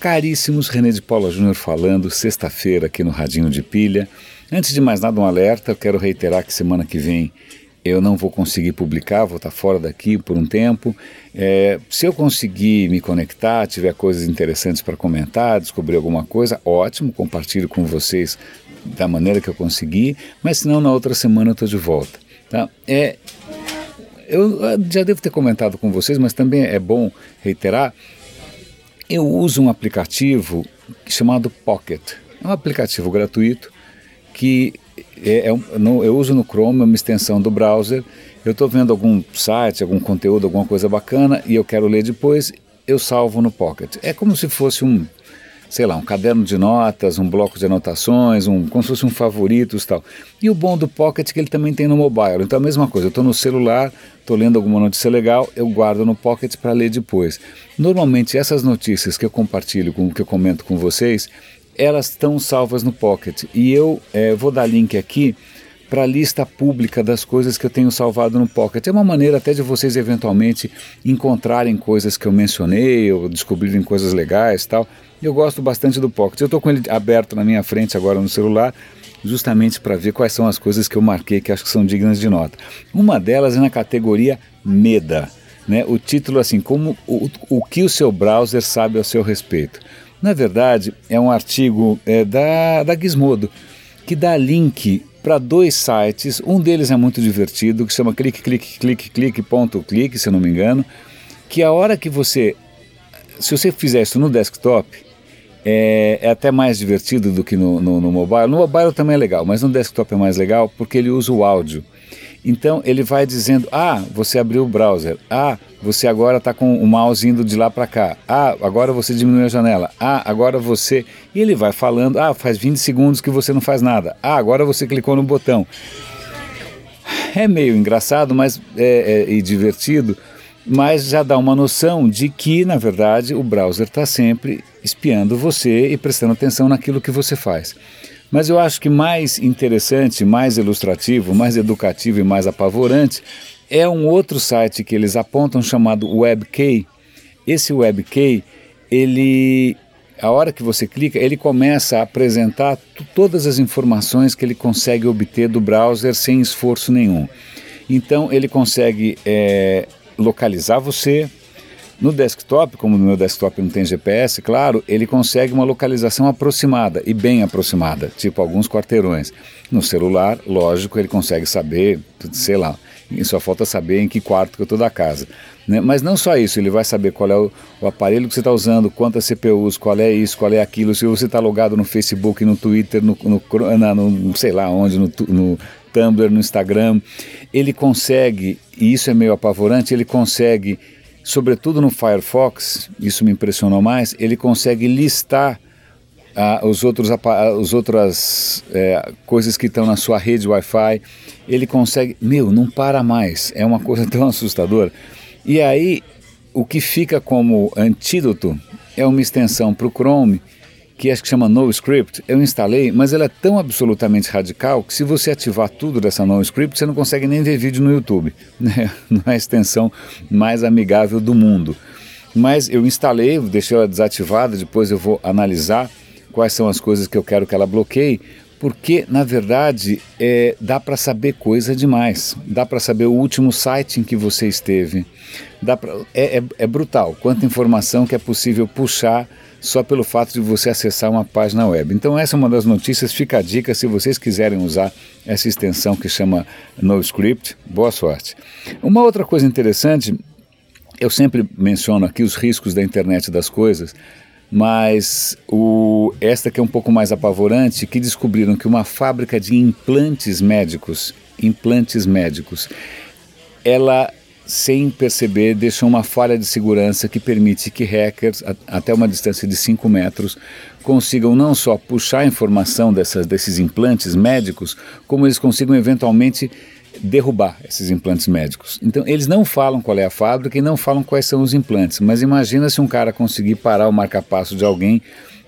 Caríssimos, René de Paula Júnior falando, sexta-feira aqui no Radinho de Pilha. Antes de mais nada, um alerta, eu quero reiterar que semana que vem eu não vou conseguir publicar, vou estar fora daqui por um tempo. É, se eu conseguir me conectar, tiver coisas interessantes para comentar, descobrir alguma coisa, ótimo, compartilho com vocês da maneira que eu conseguir, mas senão na outra semana eu estou de volta. Tá? É, eu já devo ter comentado com vocês, mas também é bom reiterar eu uso um aplicativo chamado Pocket. É um aplicativo gratuito que é, é no, eu uso no Chrome, é uma extensão do browser. Eu estou vendo algum site, algum conteúdo, alguma coisa bacana e eu quero ler depois, eu salvo no Pocket. É como se fosse um sei lá, um caderno de notas, um bloco de anotações, um, como se fosse um favoritos tal. E o bom do Pocket é que ele também tem no mobile. Então a mesma coisa, eu estou no celular, estou lendo alguma notícia legal, eu guardo no Pocket para ler depois. Normalmente essas notícias que eu compartilho, com, que eu comento com vocês, elas estão salvas no Pocket. E eu é, vou dar link aqui para a lista pública das coisas que eu tenho salvado no Pocket. É uma maneira até de vocês eventualmente encontrarem coisas que eu mencionei ou descobrirem coisas legais tal. Eu gosto bastante do Pocket. Eu estou com ele aberto na minha frente agora no celular, justamente para ver quais são as coisas que eu marquei que acho que são dignas de nota. Uma delas é na categoria MEDA. Né? O título assim, como o, o que o seu browser sabe a seu respeito. Na verdade, é um artigo é, da, da Gizmodo, que dá link para dois sites. Um deles é muito divertido, que chama clique, clique, clique, clique, ponto, clique, se eu não me engano, que a hora que você, se você fizer isso no desktop, é, é até mais divertido do que no, no, no mobile. No mobile também é legal, mas no desktop é mais legal porque ele usa o áudio. Então ele vai dizendo: ah, você abriu o browser, ah, você agora está com o mouse indo de lá para cá, ah, agora você diminuiu a janela, ah, agora você. E ele vai falando: ah, faz 20 segundos que você não faz nada, ah, agora você clicou no botão. É meio engraçado mas, é, é, e divertido, mas já dá uma noção de que, na verdade, o browser está sempre espiando você e prestando atenção naquilo que você faz. Mas eu acho que mais interessante, mais ilustrativo, mais educativo e mais apavorante é um outro site que eles apontam chamado WebKey. Esse WebKey, ele a hora que você clica, ele começa a apresentar todas as informações que ele consegue obter do browser sem esforço nenhum. Então ele consegue é, localizar você, no desktop, como no meu desktop não tem GPS, claro, ele consegue uma localização aproximada e bem aproximada, tipo alguns quarteirões. No celular, lógico, ele consegue saber, sei lá, só falta saber em que quarto que eu estou da casa. Né? Mas não só isso, ele vai saber qual é o, o aparelho que você está usando, quantas CPUs, qual é isso, qual é aquilo, se você está logado no Facebook, no Twitter, no, no, na, no sei lá onde, no, no Tumblr, no Instagram. Ele consegue, e isso é meio apavorante, ele consegue sobretudo no Firefox, isso me impressionou mais, ele consegue listar ah, os outros, os outras é, coisas que estão na sua rede Wi-Fi. Ele consegue, meu, não para mais. É uma coisa tão assustadora. E aí, o que fica como antídoto é uma extensão para o Chrome que acho que chama NoScript, eu instalei, mas ela é tão absolutamente radical que se você ativar tudo dessa NoScript, você não consegue nem ver vídeo no YouTube. Né? Não é a extensão mais amigável do mundo. Mas eu instalei, deixei ela desativada, depois eu vou analisar quais são as coisas que eu quero que ela bloqueie, porque na verdade é, dá para saber coisa demais. Dá para saber o último site em que você esteve. Dá pra, é, é, é brutal quanta informação que é possível puxar só pelo fato de você acessar uma página web. Então essa é uma das notícias, fica a dica se vocês quiserem usar essa extensão que chama NoScript, boa sorte. Uma outra coisa interessante, eu sempre menciono aqui os riscos da internet das coisas, mas o, esta que é um pouco mais apavorante, que descobriram que uma fábrica de implantes médicos, implantes médicos, ela sem perceber, deixou uma falha de segurança que permite que hackers, a, até uma distância de 5 metros, consigam não só puxar a informação dessas, desses implantes médicos, como eles consigam eventualmente derrubar esses implantes médicos. Então, eles não falam qual é a fábrica e não falam quais são os implantes, mas imagina se um cara conseguir parar o marca-passo de alguém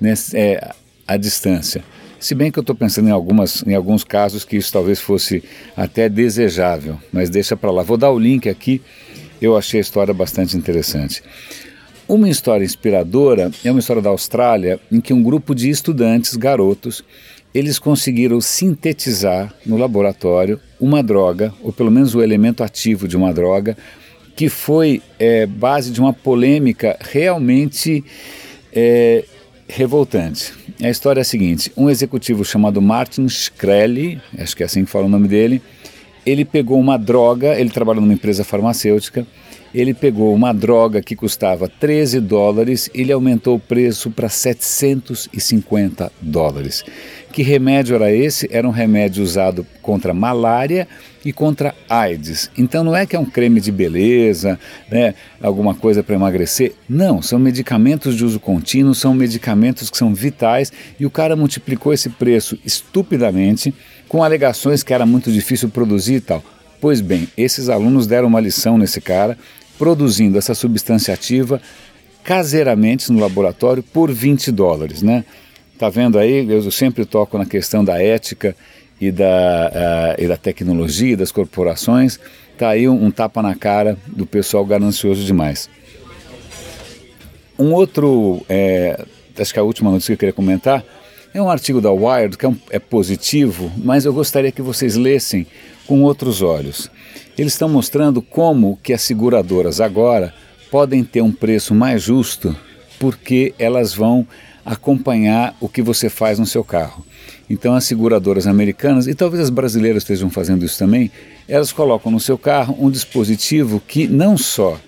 né, é, à distância. Se bem que eu estou pensando em, algumas, em alguns casos que isso talvez fosse até desejável, mas deixa para lá. Vou dar o link aqui, eu achei a história bastante interessante. Uma história inspiradora é uma história da Austrália em que um grupo de estudantes, garotos, eles conseguiram sintetizar no laboratório uma droga, ou pelo menos o elemento ativo de uma droga, que foi é, base de uma polêmica realmente é, revoltante. A história é a seguinte: um executivo chamado Martin Shkreli, acho que é assim que fala o nome dele, ele pegou uma droga, ele trabalha numa empresa farmacêutica, ele pegou uma droga que custava 13 dólares, ele aumentou o preço para 750 dólares. Que remédio era esse? Era um remédio usado contra malária e contra AIDS. Então não é que é um creme de beleza, né, alguma coisa para emagrecer. Não, são medicamentos de uso contínuo, são medicamentos que são vitais e o cara multiplicou esse preço estupidamente com alegações que era muito difícil produzir e tal. Pois bem, esses alunos deram uma lição nesse cara, produzindo essa substância ativa caseiramente no laboratório por 20 dólares, né? Tá vendo aí? Eu sempre toco na questão da ética e da, uh, e da tecnologia das corporações. Tá aí um, um tapa na cara do pessoal ganancioso demais. Um outro, é, acho que a última notícia que eu queria comentar é um artigo da Wired que é, um, é positivo, mas eu gostaria que vocês lessem com outros olhos. Eles estão mostrando como que as seguradoras agora podem ter um preço mais justo porque elas vão acompanhar o que você faz no seu carro. Então as seguradoras americanas, e talvez as brasileiras estejam fazendo isso também, elas colocam no seu carro um dispositivo que não só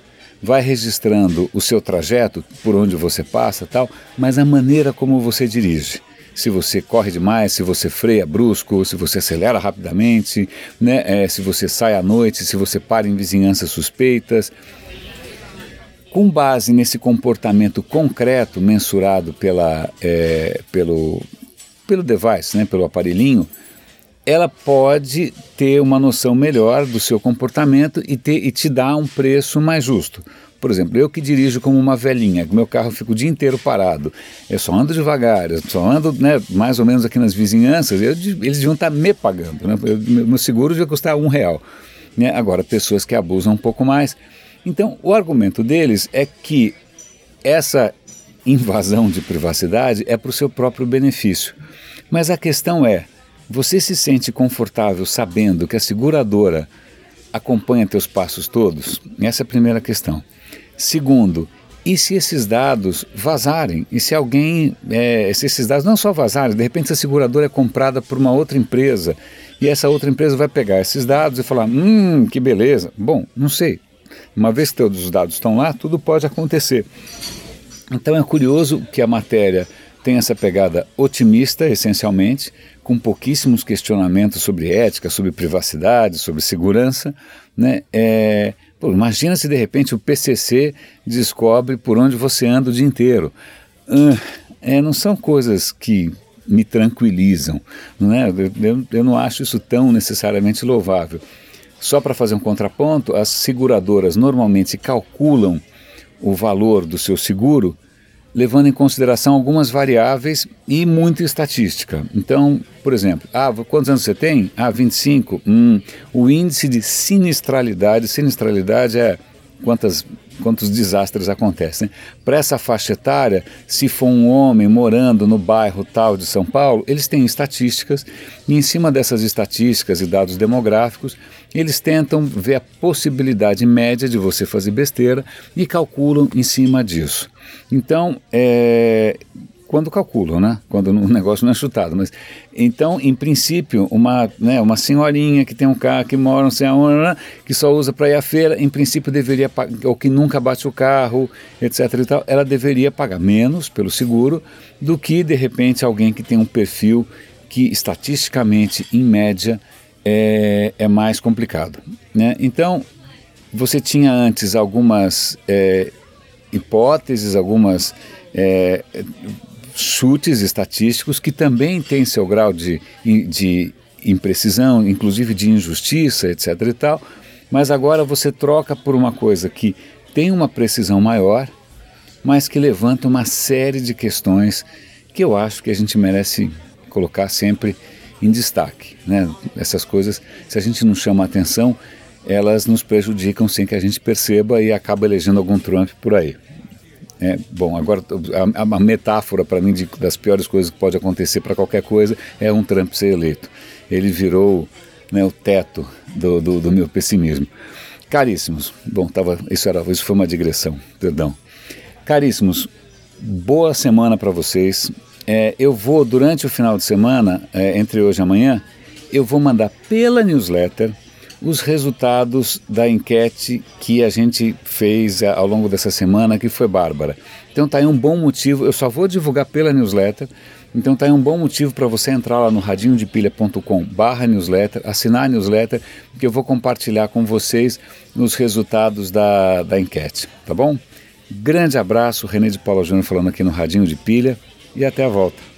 vai registrando o seu trajeto, por onde você passa tal, mas a maneira como você dirige se você corre demais, se você freia brusco, se você acelera rapidamente, né, é, se você sai à noite, se você para em vizinhanças suspeitas. Com base nesse comportamento concreto mensurado pela, é, pelo, pelo device, né, pelo aparelhinho, ela pode ter uma noção melhor do seu comportamento e, ter, e te dar um preço mais justo. Por exemplo, eu que dirijo como uma velhinha, meu carro fica o dia inteiro parado, eu só ando devagar, eu só ando né, mais ou menos aqui nas vizinhanças, eu, eles deviam estar me pagando, né? Eu, meu seguro devia custar um real. Né? Agora, pessoas que abusam um pouco mais. Então, o argumento deles é que essa invasão de privacidade é para o seu próprio benefício. Mas a questão é, você se sente confortável sabendo que a seguradora acompanha teus passos todos? Essa é a primeira questão. Segundo, e se esses dados vazarem? E se alguém, é, se esses dados não só vazarem, de repente a seguradora é comprada por uma outra empresa e essa outra empresa vai pegar esses dados e falar: hum, que beleza. Bom, não sei. Uma vez que todos os dados estão lá, tudo pode acontecer. Então é curioso que a matéria tem essa pegada otimista, essencialmente, com pouquíssimos questionamentos sobre ética, sobre privacidade, sobre segurança, né? É, Pô, imagina se de repente o PCC descobre por onde você anda o dia inteiro. Uh, é, não são coisas que me tranquilizam, não é? Eu, eu não acho isso tão necessariamente louvável. Só para fazer um contraponto, as seguradoras normalmente calculam o valor do seu seguro levando em consideração algumas variáveis e muita estatística. Então, por exemplo, ah, quantos anos você tem? Ah, 25. Hum, o índice de sinistralidade, sinistralidade é quantas, quantos desastres acontecem. Para essa faixa etária, se for um homem morando no bairro tal de São Paulo, eles têm estatísticas e em cima dessas estatísticas e dados demográficos, eles tentam ver a possibilidade média de você fazer besteira e calculam em cima disso. Então, é, quando calculam, né? Quando o negócio não é chutado. Mas, então, em princípio, uma, né, uma senhorinha que tem um carro que mora não sei aonde, né, que só usa para ir à feira, em princípio deveria ou que nunca bate o carro, etc. E tal, ela deveria pagar menos pelo seguro do que, de repente, alguém que tem um perfil que, estatisticamente, em média, é, é mais complicado. Né? Então, você tinha antes algumas é, hipóteses, algumas é, chutes estatísticos que também têm seu grau de, de imprecisão, inclusive de injustiça, etc. e tal, mas agora você troca por uma coisa que tem uma precisão maior, mas que levanta uma série de questões que eu acho que a gente merece colocar sempre em destaque. Né? Essas coisas, se a gente não chama atenção, elas nos prejudicam sem que a gente perceba e acaba elegendo algum Trump por aí. É, bom, agora a, a metáfora para mim de, das piores coisas que pode acontecer para qualquer coisa é um Trump ser eleito. Ele virou né, o teto do, do, do, meu pessimismo. Caríssimos, bom, tava, isso, era, isso foi uma digressão, perdão. Caríssimos, boa semana para vocês. É, eu vou, durante o final de semana, é, entre hoje e amanhã, eu vou mandar pela newsletter os resultados da enquete que a gente fez ao longo dessa semana, que foi bárbara. Então está aí um bom motivo, eu só vou divulgar pela newsletter, então está aí um bom motivo para você entrar lá no radinhodepilha.com barra newsletter, assinar a newsletter, que eu vou compartilhar com vocês os resultados da, da enquete, tá bom? Grande abraço, René de Paula Júnior falando aqui no Radinho de Pilha e até a volta.